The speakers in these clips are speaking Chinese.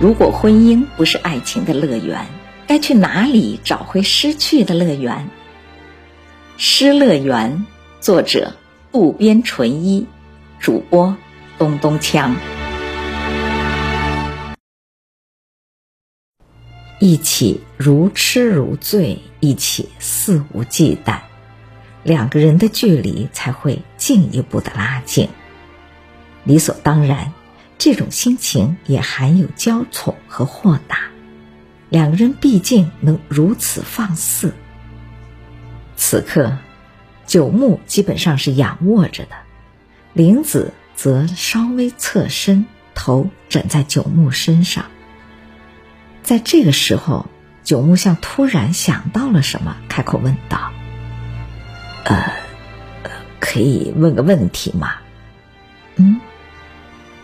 如果婚姻不是爱情的乐园，该去哪里找回失去的乐园？《失乐园》，作者渡边淳一，主播东东锵。一起如痴如醉，一起肆无忌惮，两个人的距离才会进一步的拉近。理所当然。这种心情也含有娇宠和豁达，两个人毕竟能如此放肆。此刻，九牧基本上是仰卧着的，玲子则稍微侧身，头枕在九牧身上。在这个时候，九牧像突然想到了什么，开口问道：“呃，可以问个问题吗？”嗯。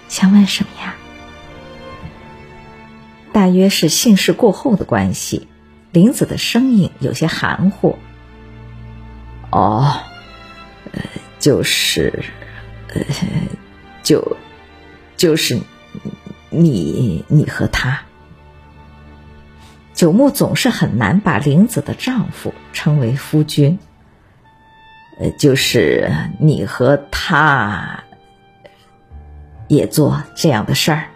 想问什么呀？大约是姓氏过后的关系，林子的声音有些含糊。哦，呃，就是，呃，就，就是你，你和他。九牧总是很难把林子的丈夫称为夫君。呃，就是你和他。也做这样的事儿？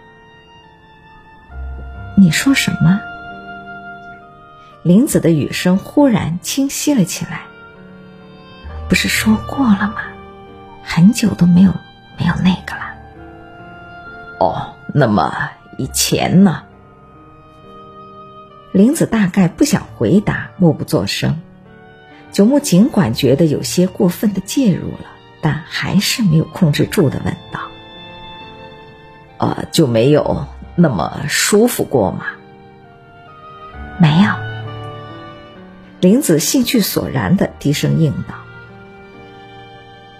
你说什么？林子的语声忽然清晰了起来。不是说过了吗？很久都没有没有那个了。哦，那么以前呢？林子大概不想回答，默不作声。九木尽管觉得有些过分的介入了，但还是没有控制住的问道。呃，就没有那么舒服过吗？没有。林子兴趣索然的低声应道。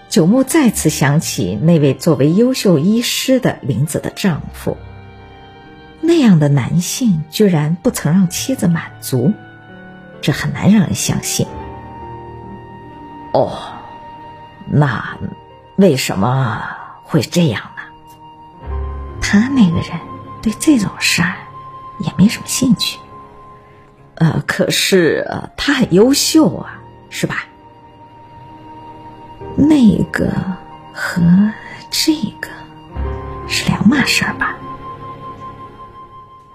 九牧再次想起那位作为优秀医师的林子的丈夫，那样的男性居然不曾让妻子满足，这很难让人相信。哦，那为什么会这样？他那个人对这种事儿也没什么兴趣，呃，可是他很优秀啊，是吧？那个和这个是两码事儿吧？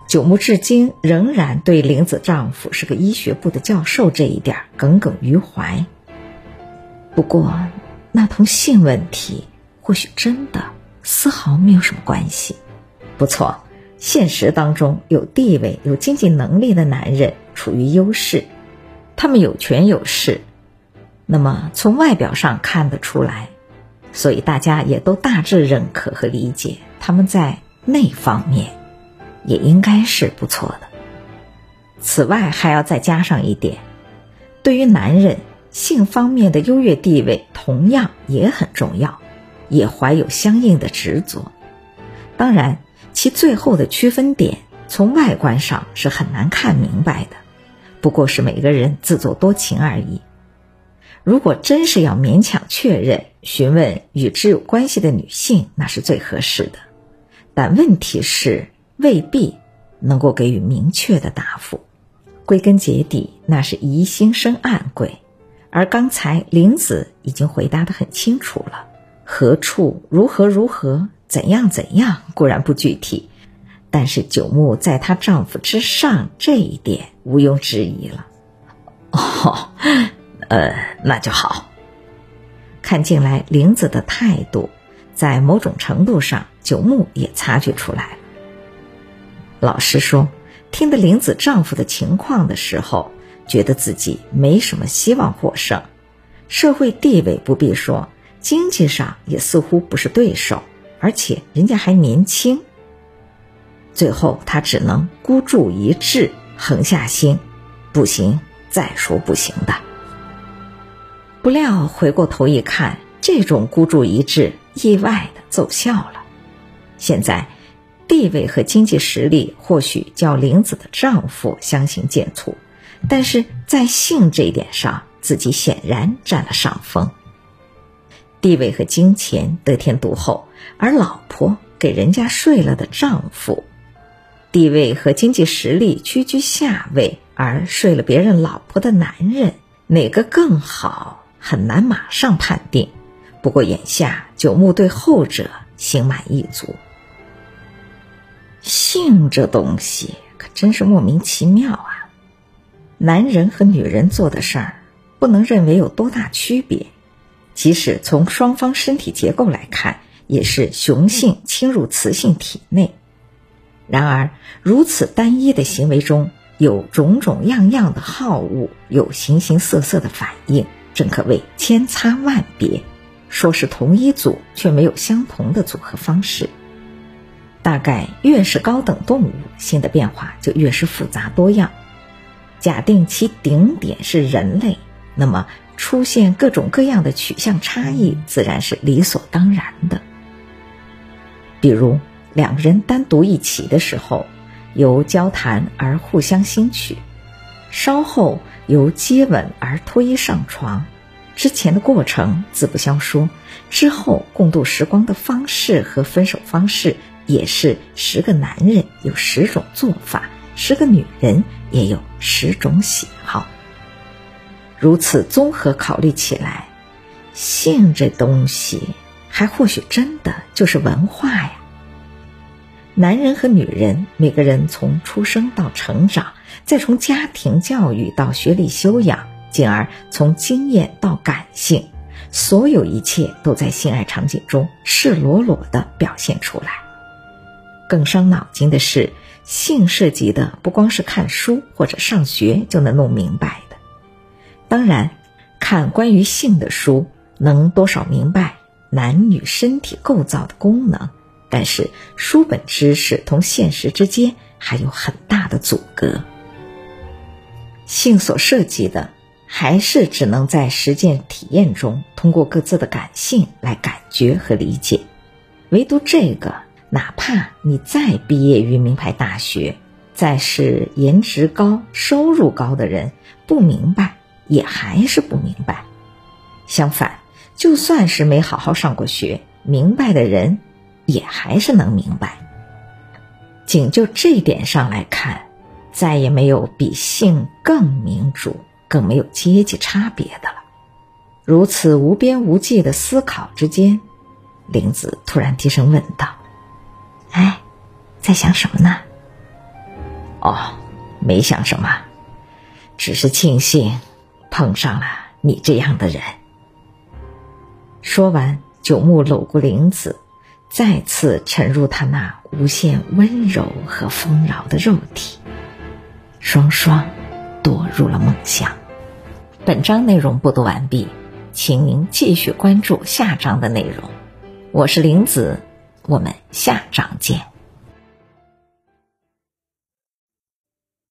九牧至今仍然对玲子丈夫是个医学部的教授这一点耿耿于怀。不过，那同性问题或许真的丝毫没有什么关系。不错，现实当中有地位、有经济能力的男人处于优势，他们有权有势，那么从外表上看得出来，所以大家也都大致认可和理解他们在那方面也应该是不错的。此外，还要再加上一点，对于男人性方面的优越地位同样也很重要，也怀有相应的执着。当然。其最后的区分点，从外观上是很难看明白的，不过是每个人自作多情而已。如果真是要勉强确认，询问与之有关系的女性，那是最合适的。但问题是，未必能够给予明确的答复。归根结底，那是疑心生暗鬼。而刚才林子已经回答的很清楚了，何处如何如何。怎样怎样固然不具体，但是九牧在她丈夫之上这一点毋庸置疑了。哦，呃，那就好。看进来，玲子的态度，在某种程度上，九牧也察觉出来了。老实说，听得玲子丈夫的情况的时候，觉得自己没什么希望获胜。社会地位不必说，经济上也似乎不是对手。而且人家还年轻。最后他只能孤注一掷，横下心，不行再说不行的。不料回过头一看，这种孤注一掷意外的奏效了。现在地位和经济实力或许叫玲子的丈夫相形见绌，但是在性这一点上，自己显然占了上风。地位和金钱得天独厚，而老婆给人家睡了的丈夫，地位和经济实力屈居下位而睡了别人老婆的男人，哪个更好，很难马上判定。不过眼下九牧对后者心满意足。性这东西可真是莫名其妙啊！男人和女人做的事儿，不能认为有多大区别。即使从双方身体结构来看，也是雄性侵入雌性体内。然而，如此单一的行为中有种种样样的好恶，有形形色色的反应，正可谓千差万别。说是同一组，却没有相同的组合方式。大概越是高等动物，性的变化就越是复杂多样。假定其顶点是人类，那么出现各种各样的取向差异，自然是理所当然的。比如。两个人单独一起的时候，由交谈而互相兴趣；稍后由接吻而脱衣上床。之前的过程自不消说，之后共度时光的方式和分手方式，也是十个男人有十种做法，十个女人也有十种喜好。如此综合考虑起来，性这东西，还或许真的就是文化呀。男人和女人，每个人从出生到成长，再从家庭教育到学历修养，进而从经验到感性，所有一切都在性爱场景中赤裸裸地表现出来。更伤脑筋的是，性涉及的不光是看书或者上学就能弄明白。当然，看关于性的书，能多少明白男女身体构造的功能。但是书本知识同现实之间还有很大的阻隔。性所涉及的，还是只能在实践体验中，通过各自的感性来感觉和理解。唯独这个，哪怕你再毕业于名牌大学，再是颜值高、收入高的人，不明白也还是不明白。相反，就算是没好好上过学，明白的人。也还是能明白。仅就这点上来看，再也没有比性更民主、更没有阶级差别的了。如此无边无际的思考之间，玲子突然低声问道：“哎，在想什么呢？”“哦，没想什么，只是庆幸碰上了你这样的人。”说完，九木搂过玲子。再次沉入他那无限温柔和丰饶的肉体，双双堕入了梦乡。本章内容播读完毕，请您继续关注下章的内容。我是玲子，我们下章见。